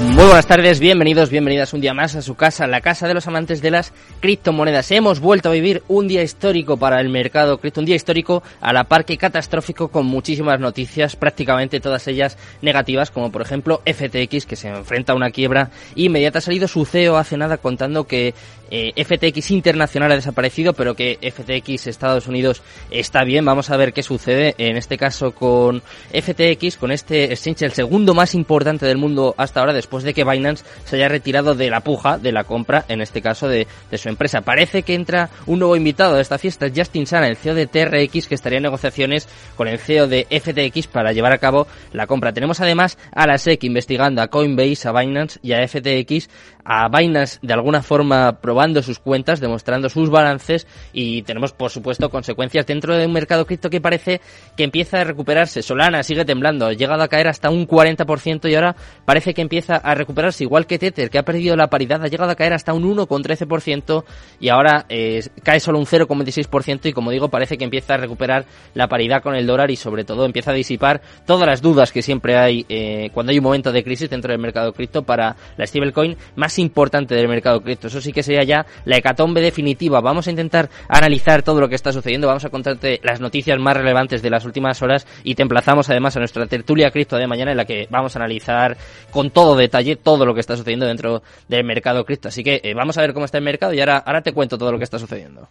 Muy buenas tardes, bienvenidos, bienvenidas un día más a su casa, la casa de los amantes de las criptomonedas. Hemos vuelto a vivir un día histórico para el mercado cripto, un día histórico a la par que catastrófico con muchísimas noticias, prácticamente todas ellas negativas, como por ejemplo FTX que se enfrenta a una quiebra inmediata. Ha salido su CEO hace nada contando que eh, FTX internacional ha desaparecido, pero que FTX Estados Unidos está bien. Vamos a ver qué sucede en este caso con FTX, con este exchange, el segundo más importante del mundo hasta ahora, de que Binance se haya retirado de la puja de la compra, en este caso de, de su empresa. Parece que entra un nuevo invitado a esta fiesta, Justin Sana, el CEO de TRX, que estaría en negociaciones con el CEO de FTX para llevar a cabo la compra. Tenemos además a la SEC investigando a Coinbase, a Binance y a FTX, a Binance de alguna forma probando sus cuentas, demostrando sus balances y tenemos por supuesto consecuencias dentro de un mercado cripto que parece que empieza a recuperarse. Solana sigue temblando, ha llegado a caer hasta un 40% y ahora parece que empieza a recuperarse igual que Tether, que ha perdido la paridad, ha llegado a caer hasta un 1,13% y ahora eh, cae solo un 0,26% y como digo parece que empieza a recuperar la paridad con el dólar y sobre todo empieza a disipar todas las dudas que siempre hay eh, cuando hay un momento de crisis dentro del mercado cripto para la stablecoin más importante del mercado cripto. Eso sí que sería ya la hecatombe definitiva. Vamos a intentar analizar todo lo que está sucediendo, vamos a contarte las noticias más relevantes de las últimas horas y te emplazamos además a nuestra tertulia cripto de mañana en la que vamos a analizar con todo detalle todo lo que está sucediendo dentro del mercado cripto. Así que eh, vamos a ver cómo está el mercado y ahora, ahora te cuento todo lo que está sucediendo.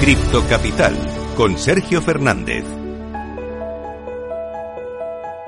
Cripto Capital, con Sergio Fernández.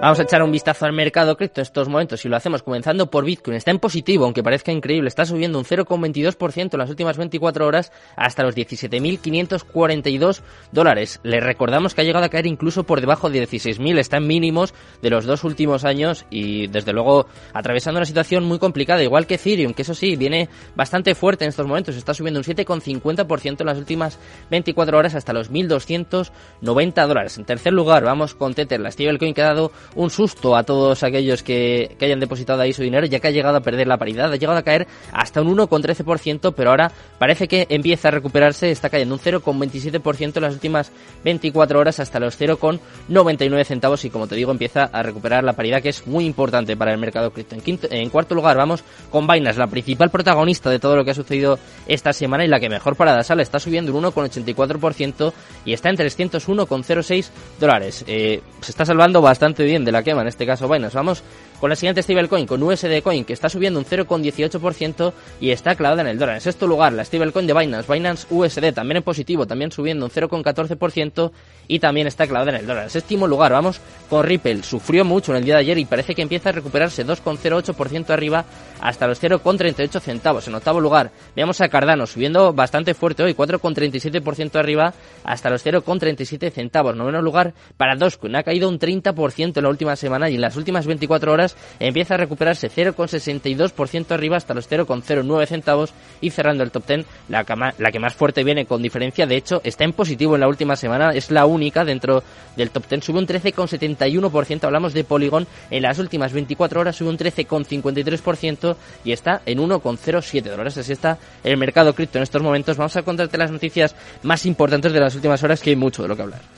Vamos a echar un vistazo al mercado cripto en estos momentos y lo hacemos comenzando por Bitcoin. Está en positivo, aunque parezca increíble. Está subiendo un 0,22% en las últimas 24 horas hasta los 17.542 dólares. Le recordamos que ha llegado a caer incluso por debajo de 16.000. Está en mínimos de los dos últimos años y desde luego atravesando una situación muy complicada, igual que Ethereum, que eso sí, viene bastante fuerte en estos momentos. Está subiendo un 7,50% en las últimas 24 horas hasta los 1.290 dólares. En tercer lugar, vamos con Tether, la stablecoin que ha dado un susto a todos aquellos que, que, hayan depositado ahí su dinero, ya que ha llegado a perder la paridad, ha llegado a caer hasta un 1,13%, pero ahora parece que empieza a recuperarse, está cayendo un 0,27% en las últimas 24 horas hasta los 0,99 centavos y como te digo empieza a recuperar la paridad que es muy importante para el mercado cripto. En, quinto, en cuarto lugar vamos con Binance, la principal protagonista de todo lo que ha sucedido esta semana y la que mejor parada sale, está subiendo un 1,84% y está en 301,06 dólares. Eh, se está salvando bastante bien de la quema, en este caso Binance. Vamos con la siguiente stablecoin, con USD Coin, que está subiendo un 0,18% y está clavada en el dólar. En sexto lugar, la stablecoin de Binance, Binance USD, también en positivo, también subiendo un 0,14% y también está clavada en el dólar. En séptimo lugar, vamos con Ripple. Sufrió mucho en el día de ayer y parece que empieza a recuperarse 2,08% arriba hasta los 0,38 centavos. En octavo lugar, veamos a Cardano subiendo bastante fuerte hoy, 4,37% arriba hasta los 0,37 centavos. Noveno lugar para Dogecoin, ha caído un 30% en la última semana y en las últimas 24 horas empieza a recuperarse 0,62% arriba hasta los 0,09 centavos y cerrando el top 10 la, la que más fuerte viene con diferencia, de hecho está en positivo en la última semana, es la única dentro del top 10, sube un 13,71%, hablamos de Polygon, en las últimas 24 horas sube un 13,53% y está en 1,07 dólares, así está el mercado cripto en estos momentos. Vamos a contarte las noticias más importantes de las últimas horas que hay mucho de lo que hablar.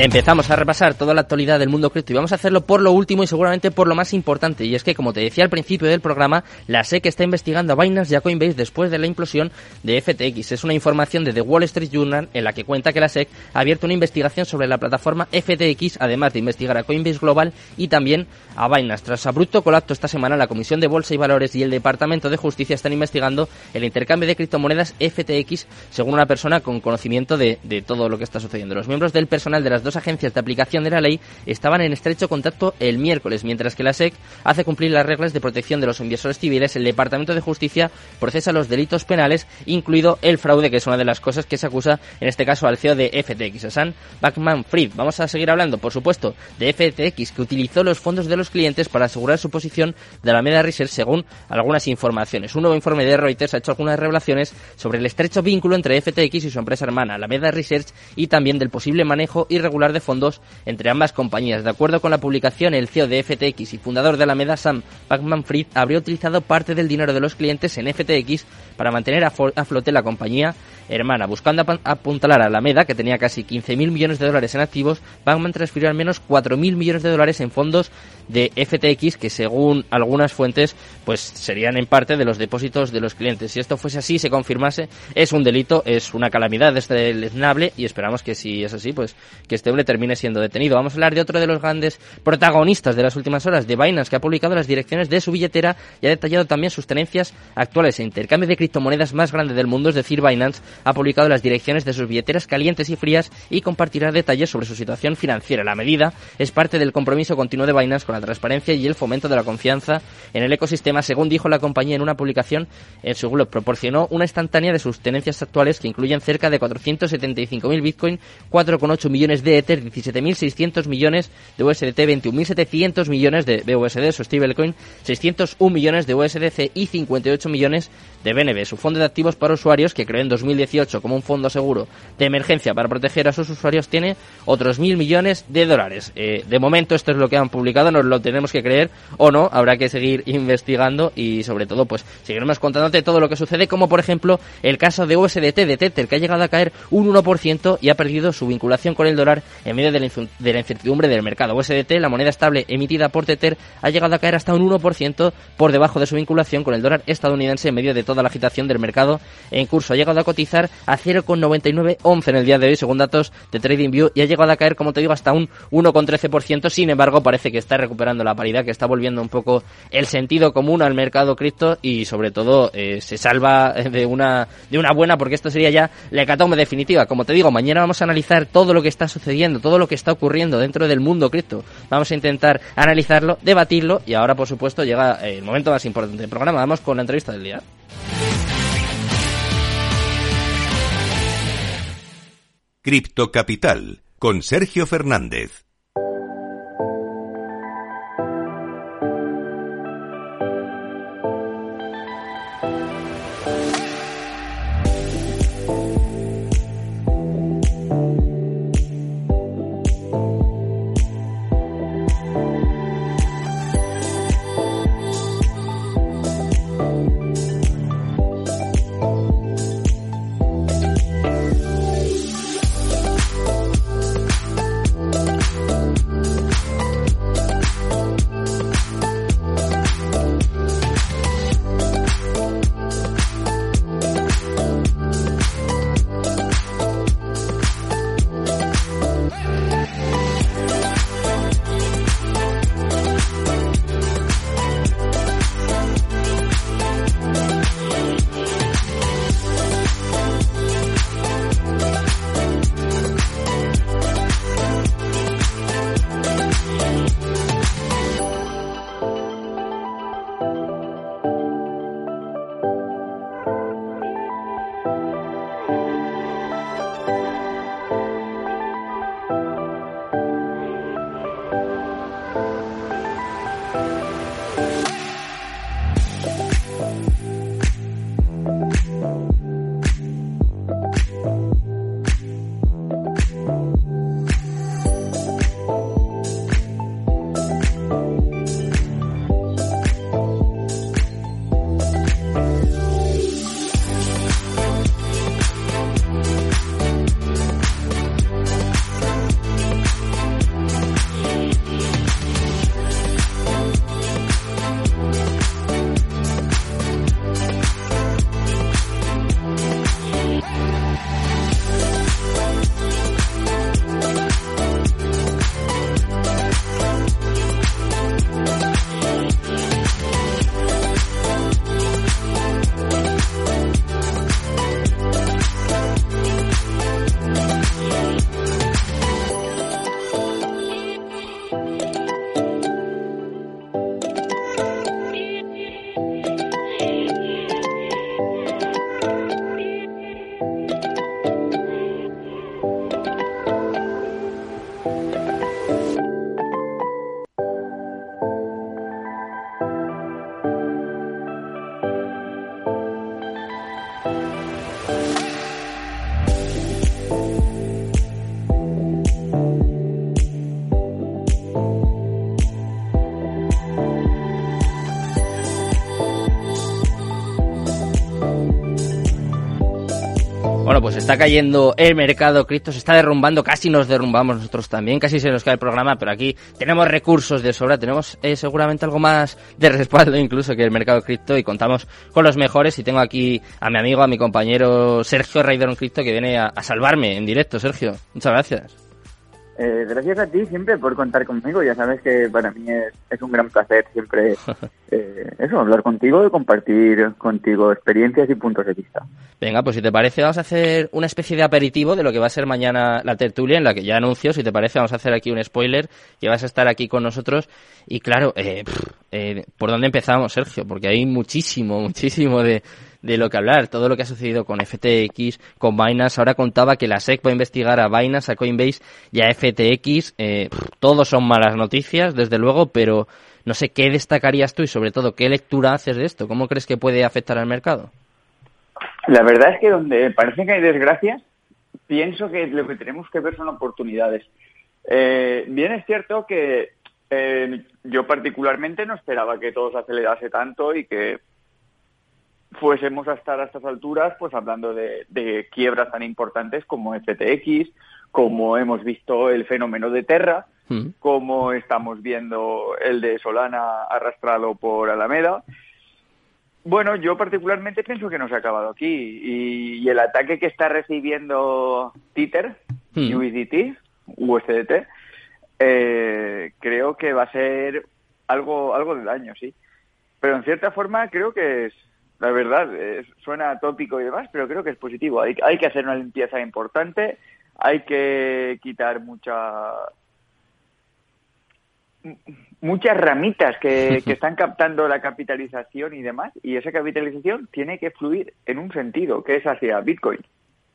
Empezamos a repasar toda la actualidad del mundo cripto y vamos a hacerlo por lo último y seguramente por lo más importante. Y es que, como te decía al principio del programa, la SEC está investigando a Binance y a Coinbase después de la implosión de FTX. Es una información de The Wall Street Journal en la que cuenta que la SEC ha abierto una investigación sobre la plataforma FTX, además de investigar a Coinbase Global y también a Binance. Tras abrupto colapso esta semana, la Comisión de Bolsa y Valores y el Departamento de Justicia están investigando el intercambio de criptomonedas FTX según una persona con conocimiento de, de todo lo que está sucediendo. Los miembros del personal de las dos dos agencias de aplicación de la ley estaban en estrecho contacto el miércoles, mientras que la SEC hace cumplir las reglas de protección de los inversores civiles, el Departamento de Justicia procesa los delitos penales, incluido el fraude, que es una de las cosas que se acusa en este caso al CEO de FTX, a Sam Backman Fried. Vamos a seguir hablando, por supuesto, de FTX, que utilizó los fondos de los clientes para asegurar su posición de la Meda Research, según algunas informaciones. Un nuevo informe de Reuters ha hecho algunas revelaciones sobre el estrecho vínculo entre FTX y su empresa hermana, la Meda Research, y también del posible manejo irregular de fondos entre ambas compañías. De acuerdo con la publicación, el CEO de FTX y fundador de la Meda, Sam Backman-Fried, habría utilizado parte del dinero de los clientes en FTX para mantener a, flote la compañía hermana. Buscando apuntalar a la Meda, que tenía casi 15.000 millones de dólares en activos, Bankman transfirió al menos 4.000 millones de dólares en fondos de FTX, que según algunas fuentes, pues serían en parte de los depósitos de los clientes. Si esto fuese así, se confirmase, es un delito, es una calamidad deleznable y esperamos que si es así, pues que este hombre termine siendo detenido. Vamos a hablar de otro de los grandes protagonistas de las últimas horas, de Binance, que ha publicado las direcciones de su billetera y ha detallado también sus tenencias actuales. El intercambio de criptomonedas más grande del mundo, es decir, Binance, ha publicado las direcciones de sus billeteras calientes y frías y compartirá detalles sobre su situación financiera. La medida es parte del compromiso continuo de Binance con la transparencia y el fomento de la confianza en el ecosistema, según dijo la compañía en una publicación en su blog. Proporcionó una instantánea de sus tenencias actuales que incluyen cerca de 475.000 Bitcoin, 4,8 millones de Ether, 17.600 millones de USDT, 21.700 millones de BUSD, su stablecoin, 601 millones de USDC y 58 millones de BNB, su fondo de activos para usuarios que creó en 2018 como un fondo seguro de emergencia para proteger a sus usuarios, tiene otros mil millones de dólares. Eh, de momento esto es lo que han publicado, nos lo tenemos que creer o no, habrá que seguir investigando y sobre todo pues seguiremos contándote todo lo que sucede, como por ejemplo el caso de USDT de Tether que ha llegado a caer un 1% y ha perdido su vinculación con el dólar en medio de la, incertidumbre del mercado. USDT, la moneda estable emitida por Tether, ha llegado a caer hasta un 1% por debajo de su vinculación con el dólar estadounidense en medio de toda la agitación del mercado en curso. Ha llegado a cotizar a 0,9911 en el día de hoy, según datos de TradingView, y ha llegado a caer, como te digo, hasta un 1,13%. Sin embargo, parece que está recuperando la paridad, que está volviendo un poco el sentido común al mercado cripto y, sobre todo, eh, se salva de una, de una buena, porque esto sería ya la hecatombe definitiva. Como te digo, mañana vamos a analizar todo lo que está sucediendo, todo lo que está ocurriendo dentro del mundo cripto. Vamos a intentar analizarlo, debatirlo y ahora, por supuesto, llega el momento más importante del programa. Vamos con la entrevista del día. Cripto Capital con Sergio Fernández. Pues está cayendo el mercado cripto, se está derrumbando, casi nos derrumbamos nosotros también, casi se nos cae el programa, pero aquí tenemos recursos de sobra, tenemos eh, seguramente algo más de respaldo incluso que el mercado cripto y contamos con los mejores y tengo aquí a mi amigo, a mi compañero Sergio Raideron Cripto que viene a salvarme en directo. Sergio, muchas gracias. Eh, gracias a ti siempre por contar conmigo. Ya sabes que para mí es, un gran placer siempre eh, eso, hablar contigo y compartir contigo experiencias y puntos de vista. Venga, pues si te parece vamos a hacer una especie de aperitivo de lo que va a ser mañana la tertulia en la que ya anuncio. Si te parece vamos a hacer aquí un spoiler que vas a estar aquí con nosotros. Y claro, eh, ¿por dónde empezamos, Sergio? Porque hay muchísimo, muchísimo de de lo que hablar, todo lo que ha sucedido con FTX, con Binance. Ahora contaba que la SEC va a investigar a Binance, a Coinbase y a FTX. Eh, todos son malas noticias, desde luego, pero no sé qué destacarías tú y sobre todo qué lectura haces de esto. ¿Cómo crees que puede afectar al mercado? La verdad es que donde parece que hay desgracias, pienso que lo que tenemos que ver son oportunidades. Eh, bien es cierto que eh, yo particularmente no esperaba que todo se acelerase tanto y que fuésemos a estar a estas alturas pues hablando de, quiebras tan importantes como FTX, como hemos visto el fenómeno de Terra, mm. como estamos viendo el de Solana arrastrado por Alameda. Bueno, yo particularmente pienso que no se ha acabado aquí y, el ataque que está recibiendo Tether, mm. USDT, USDT, eh, creo que va a ser algo, algo de daño, sí. Pero en cierta forma creo que es, la verdad, suena tópico y demás, pero creo que es positivo. Hay, hay que hacer una limpieza importante, hay que quitar mucha muchas ramitas que, que, están captando la capitalización y demás, y esa capitalización tiene que fluir en un sentido, que es hacia Bitcoin.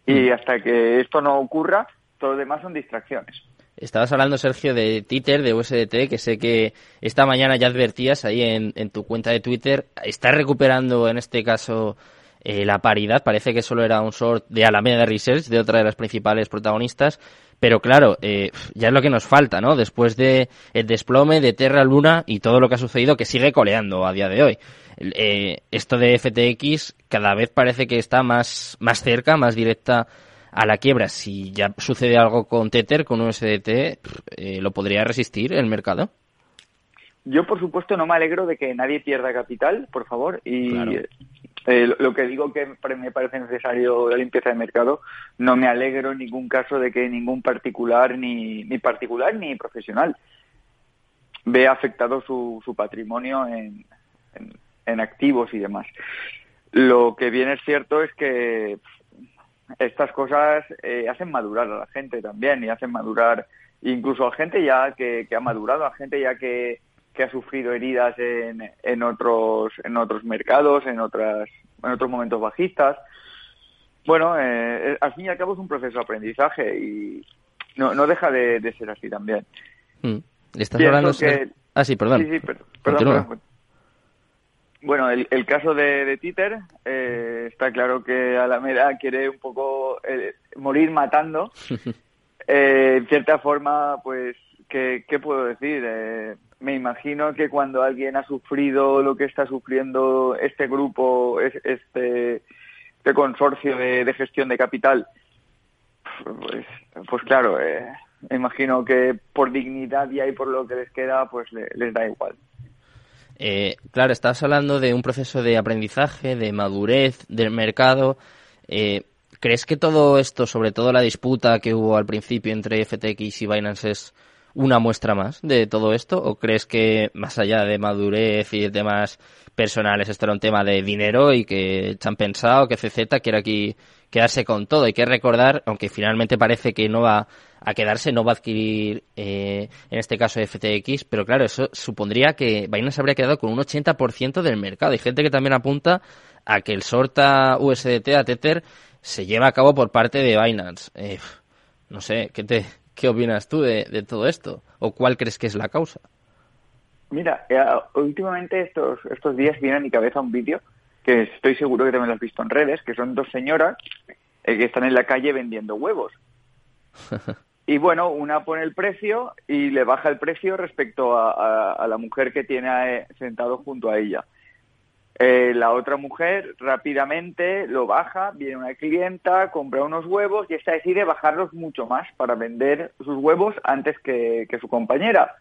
Y mm. hasta que esto no ocurra, todo lo demás son distracciones. Estabas hablando, Sergio, de Twitter, de USDT, que sé que esta mañana ya advertías ahí en, tu cuenta de Twitter. Está recuperando, en este caso, eh, la paridad. Parece que solo era un short de Alameda Research, de otra de las principales protagonistas. Pero claro, eh, ya es lo que nos falta, ¿no? Después de el desplome de Terra Luna y todo lo que ha sucedido, que sigue coleando a día de hoy. Eh, esto de FTX cada vez parece que está más, más cerca, más directa a la quiebra. Si ya sucede algo con Tether, con USDT, eh, ¿lo podría resistir el mercado? Yo, por supuesto, no me alegro de que nadie pierda capital, por favor, y eh, lo que digo que me parece necesario la limpieza de mercado, no me alegro en ningún caso de que ningún particular, ni, ni particular ni profesional, vea afectado su, su patrimonio en, en activos y demás. Lo que bien es cierto es que estas cosas eh, hacen madurar a la gente también y hacen madurar incluso a gente ya que, ha madurado, a gente ya que, ha sufrido heridas en, en otros en otros mercados, en otras en otros momentos bajistas. Bueno, eh, al fin y al cabo es un proceso de aprendizaje y no, no deja de, ser así también. Mm. ¿Estás hablando Ah, sí, perdón. Sí, sí, perdón, bueno, el, el caso de, de Titer, eh, está claro que Alameda quiere un poco eh, morir matando. Eh, en cierta forma, pues, ¿qué, qué puedo decir? me imagino que cuando alguien ha sufrido lo que está sufriendo este grupo, este, este consorcio de, gestión de capital, pues, pues claro, me imagino que por dignidad y ahí por lo que les queda, pues les da igual. Eh, claro, estás hablando de un proceso de aprendizaje, de madurez del mercado. Eh, ¿Crees que todo esto, sobre todo la disputa que hubo al principio entre FTX y Binance, es una muestra más de todo esto? ¿O crees que más allá de madurez y de temas personales, esto era un tema de dinero y que se han pensado que CZ quiere aquí quedarse con todo? Hay que recordar, aunque finalmente parece que no va a quedarse, no va a adquirir, eh, en este caso FTX, pero claro, eso supondría que Binance habría quedado con un 80% del mercado. Hay gente que también apunta a que el sorta USDT a Tether se lleva a cabo por parte de Binance. Eh, no sé, ¿qué, te, ¿qué opinas tú de, todo esto? ¿O cuál crees que es la causa? Mira, eh, últimamente estos, estos días viene a mi cabeza un vídeo que estoy seguro que también lo has visto en redes, que son dos señoras que están en la calle vendiendo huevos. Y bueno, una pone el precio y le baja el precio respecto a, la mujer que tiene eh, sentado junto a ella. Eh, la otra mujer rápidamente lo baja, viene una clienta, compra unos huevos y esta decide bajarlos mucho más para vender sus huevos antes que, que su compañera.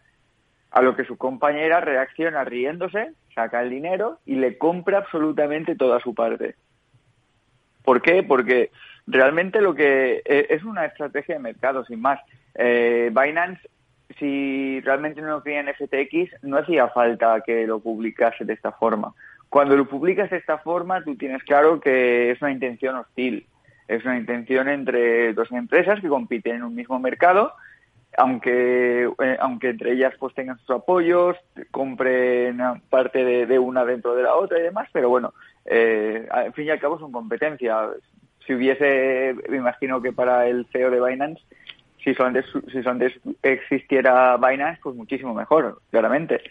A lo que su compañera reacciona riéndose, saca el dinero y le compra absolutamente toda su parte. ¿Por qué? Porque realmente lo que eh, es una estrategia de mercado, sin más. Eh, Binance, si realmente no creía en FTX, no hacía falta que lo publicase de esta forma. Cuando lo publicas de esta forma, tú tienes claro que es una intención hostil. Es una intención entre dos empresas que compiten en un mismo mercado, aunque, eh, aunque entre ellas pues tengan sus apoyos, compren parte de, una dentro de la otra y demás, pero bueno, eh, al fin y al cabo son competencia. Si hubiese, me imagino que para el CEO de Binance, si solamente, si solamente existiera Binance, pues muchísimo mejor, claramente.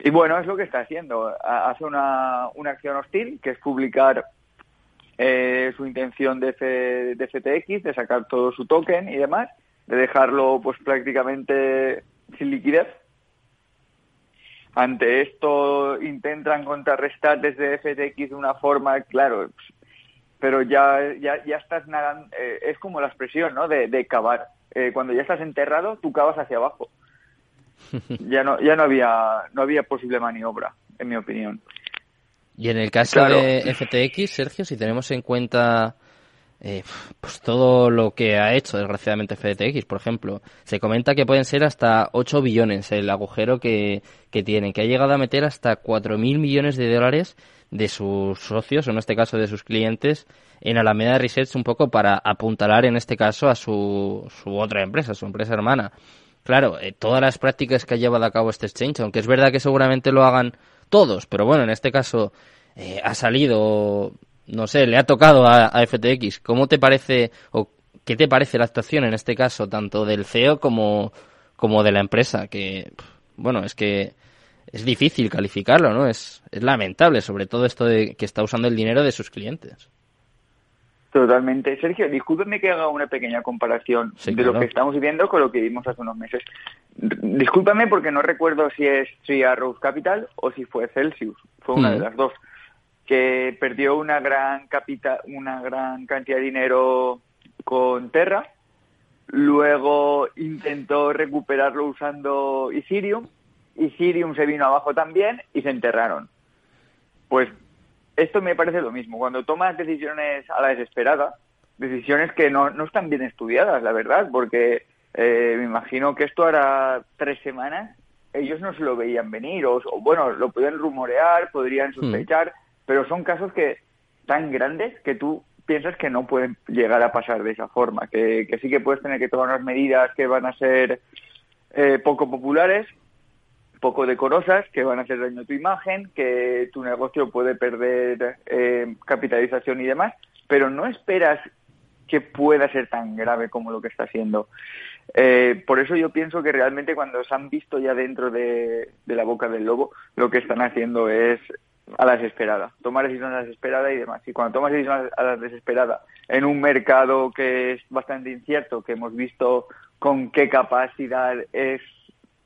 Y bueno, es lo que está haciendo. Hace una, una acción hostil, que es publicar eh, su intención de, de FTX, de sacar todo su token y demás, de dejarlo pues prácticamente sin liquidez. Ante esto intentan contrarrestar desde FTX de una forma, claro, pero ya, ya, ya estás nadando, eh, es como la expresión, ¿no? De, de cavar. Eh, cuando ya estás enterrado, tú cavas hacia abajo. ya no, ya no había, no había posible maniobra, en mi opinión. Y en el caso de FTX, Sergio, si tenemos en cuenta eh, pues todo lo que ha hecho, desgraciadamente, FTX, por ejemplo, se comenta que pueden ser hasta 8 billones el agujero que, que tienen, que ha llegado a meter hasta 4.000 millones de dólares de sus socios, o en este caso de sus clientes, en Alameda Research un poco para apuntalar en este caso a su, su otra empresa, su empresa hermana. Claro, eh, todas las prácticas que ha llevado a cabo este exchange, aunque es verdad que seguramente lo hagan todos, pero bueno, en este caso eh, ha salido, no sé, le ha tocado a, FTX. ¿Cómo te parece o qué te parece la actuación en este caso, tanto del CEO como, como de la empresa? Que, bueno, es que es difícil calificarlo, ¿no? Es, es lamentable, sobre todo esto de que está usando el dinero de sus clientes. Totalmente. Sergio, discúlpeme que haga una pequeña comparación de lo que estamos viviendo con lo que vimos hace unos meses. Discúlpame porque no recuerdo si es Three Arrows Capital o si fue Celsius. Fue una de mm. las dos. Que perdió una gran, capita, una gran cantidad de dinero con Terra. Luego intentó recuperarlo usando Ethereum. Ethereum se vino abajo también y se enterraron. Pues esto me parece lo mismo. Cuando tomas decisiones a la desesperada, decisiones que no, no están bien estudiadas, la verdad, porque eh, me imagino que esto hará tres semanas, ellos no se lo veían venir, o, bueno, lo pueden rumorear, podrían hmm. sospechar, pero son casos que tan grandes que tú piensas que no pueden llegar a pasar de esa forma, que, que sí que puedes tener que tomar unas medidas que van a ser eh, poco populares, poco decorosas, que van a hacer daño a tu imagen, que tu negocio puede perder eh, capitalización y demás, pero no esperas que pueda ser tan grave como lo que está siendo. Eh, por eso yo pienso que realmente cuando se han visto ya dentro de, la boca del lobo, lo que están haciendo es a la desesperada, tomar decisiones a la desesperada y demás. Y cuando tomas decisiones a la desesperada en un mercado que es bastante incierto, que hemos visto con qué capacidad es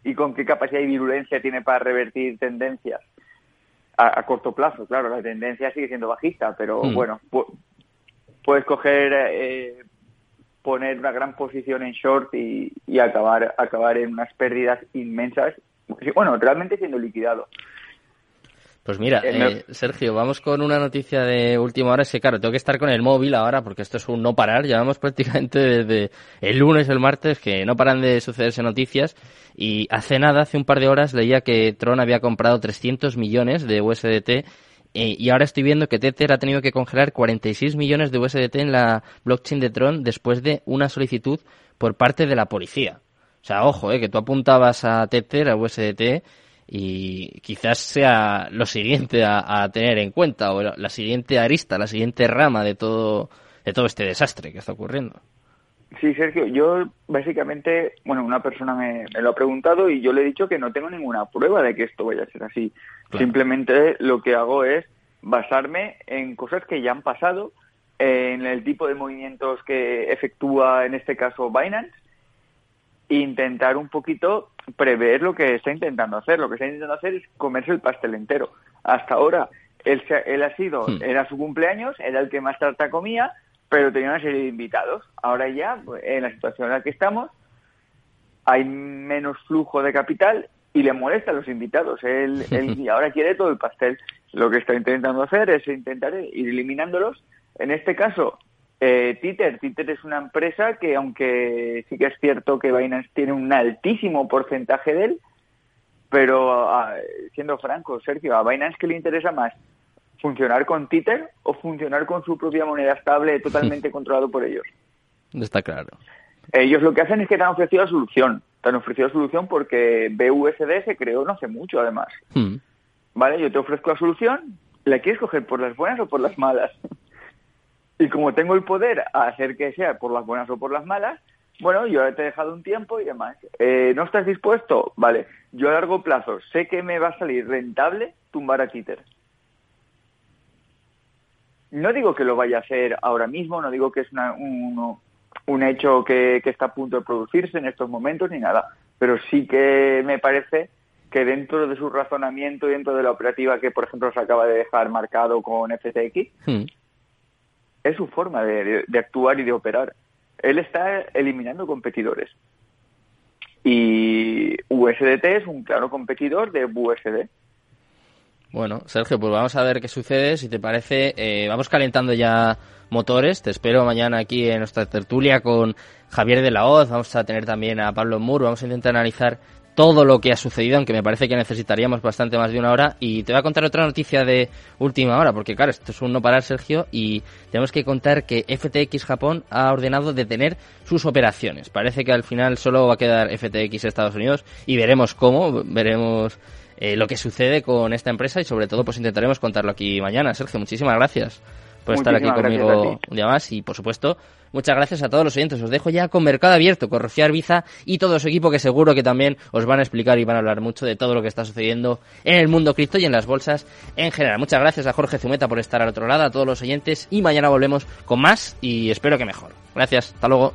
y con qué capacidad y virulencia tiene para revertir tendencias a, corto plazo. Claro, la tendencia sigue siendo bajista, pero hmm. bueno, puedes coger, eh, poner una gran posición en short y, y, acabar, acabar en unas pérdidas inmensas. Bueno, realmente siendo liquidado. Pues mira, eh, Sergio, vamos con una noticia de última hora. Es que, claro, tengo que estar con el móvil ahora porque esto es un no parar. Llevamos prácticamente desde el lunes, el martes, que no paran de sucederse noticias. Y hace nada, hace un par de horas, leía que Tron había comprado 300 millones de USDT eh, y ahora estoy viendo que Tether ha tenido que congelar 46 millones de USDT en la blockchain de Tron después de una solicitud por parte de la policía. O sea, ojo, eh, que tú apuntabas a Tether, a USDT, y quizás sea lo siguiente a, tener en cuenta o la siguiente arista, la siguiente rama de todo de todo este desastre que está ocurriendo. Sí, Sergio, yo básicamente, bueno, una persona me, lo ha preguntado y yo le he dicho que no tengo ninguna prueba de que esto vaya a ser así. Simplemente lo que hago es basarme en cosas que ya han pasado, en el tipo de movimientos que efectúa en este caso Binance intentar un poquito prever lo que está intentando hacer. Lo que está intentando hacer es comerse el pastel entero. Hasta ahora él, él ha sido, hmm. era su cumpleaños, era el que más tarta comía, pero tenía una serie de invitados. Ahora ya, en la situación en la que estamos, hay menos flujo de capital y le molesta a los invitados. Él, él ahora quiere todo el pastel. Lo que está intentando hacer es intentar ir eliminándolos. En este caso, eh, Twitter. Twitter es una empresa que, aunque sí que es cierto que Binance tiene un altísimo porcentaje de él, pero ah, siendo franco, Sergio, ¿a Binance qué le interesa más? ¿Funcionar con Twitter o funcionar con su propia moneda estable totalmente controlado por ellos? Está claro. Ellos lo que hacen es que te han ofrecido la solución. Te han ofrecido la solución porque BUSD se creó no hace mucho, además. Hmm. ¿Vale? Yo te ofrezco la solución. ¿La quieres coger por las buenas o por las malas? Y como tengo el poder a hacer que sea por las buenas o por las malas, bueno, yo te he dejado un tiempo y demás. Eh, ¿No estás dispuesto? Vale, yo a largo plazo sé que me va a salir rentable tumbar a Twitter. No digo que lo vaya a hacer ahora mismo, no digo que es una, un, hecho que, está a punto de producirse en estos momentos ni nada, pero sí que me parece que dentro de su razonamiento y dentro de la operativa que, por ejemplo, se acaba de dejar marcado con FTX, hmm. Es su forma de, actuar y de operar. Él está eliminando competidores. Y USDT es un claro competidor de USD. Bueno, Sergio, pues vamos a ver qué sucede. Si te parece, eh, vamos calentando ya motores. Te espero mañana aquí en nuestra tertulia con Javier de la Hoz. Vamos a tener también a Pablo Muro. Vamos a intentar analizar todo lo que ha sucedido, aunque me parece que necesitaríamos bastante más de una hora. Y te voy a contar otra noticia de última hora, porque claro, esto es un no parar, Sergio, y tenemos que contar que FTX Japón ha ordenado detener sus operaciones. Parece que al final solo va a quedar FTX Estados Unidos y veremos cómo, veremos eh, lo que sucede con esta empresa y sobre todo pues intentaremos contarlo aquí mañana. Sergio, muchísimas gracias por estar aquí conmigo un día más y por supuesto muchas gracias a todos los oyentes. Os dejo ya con Mercado Abierto, con Rocío Arbiza y todo su equipo que seguro que también os van a explicar y van a hablar mucho de todo lo que está sucediendo en el mundo cripto y en las bolsas en general. Muchas gracias a Jorge Zumeta por estar al otro lado, a todos los oyentes y mañana volvemos con más y espero que mejor. Gracias, hasta luego.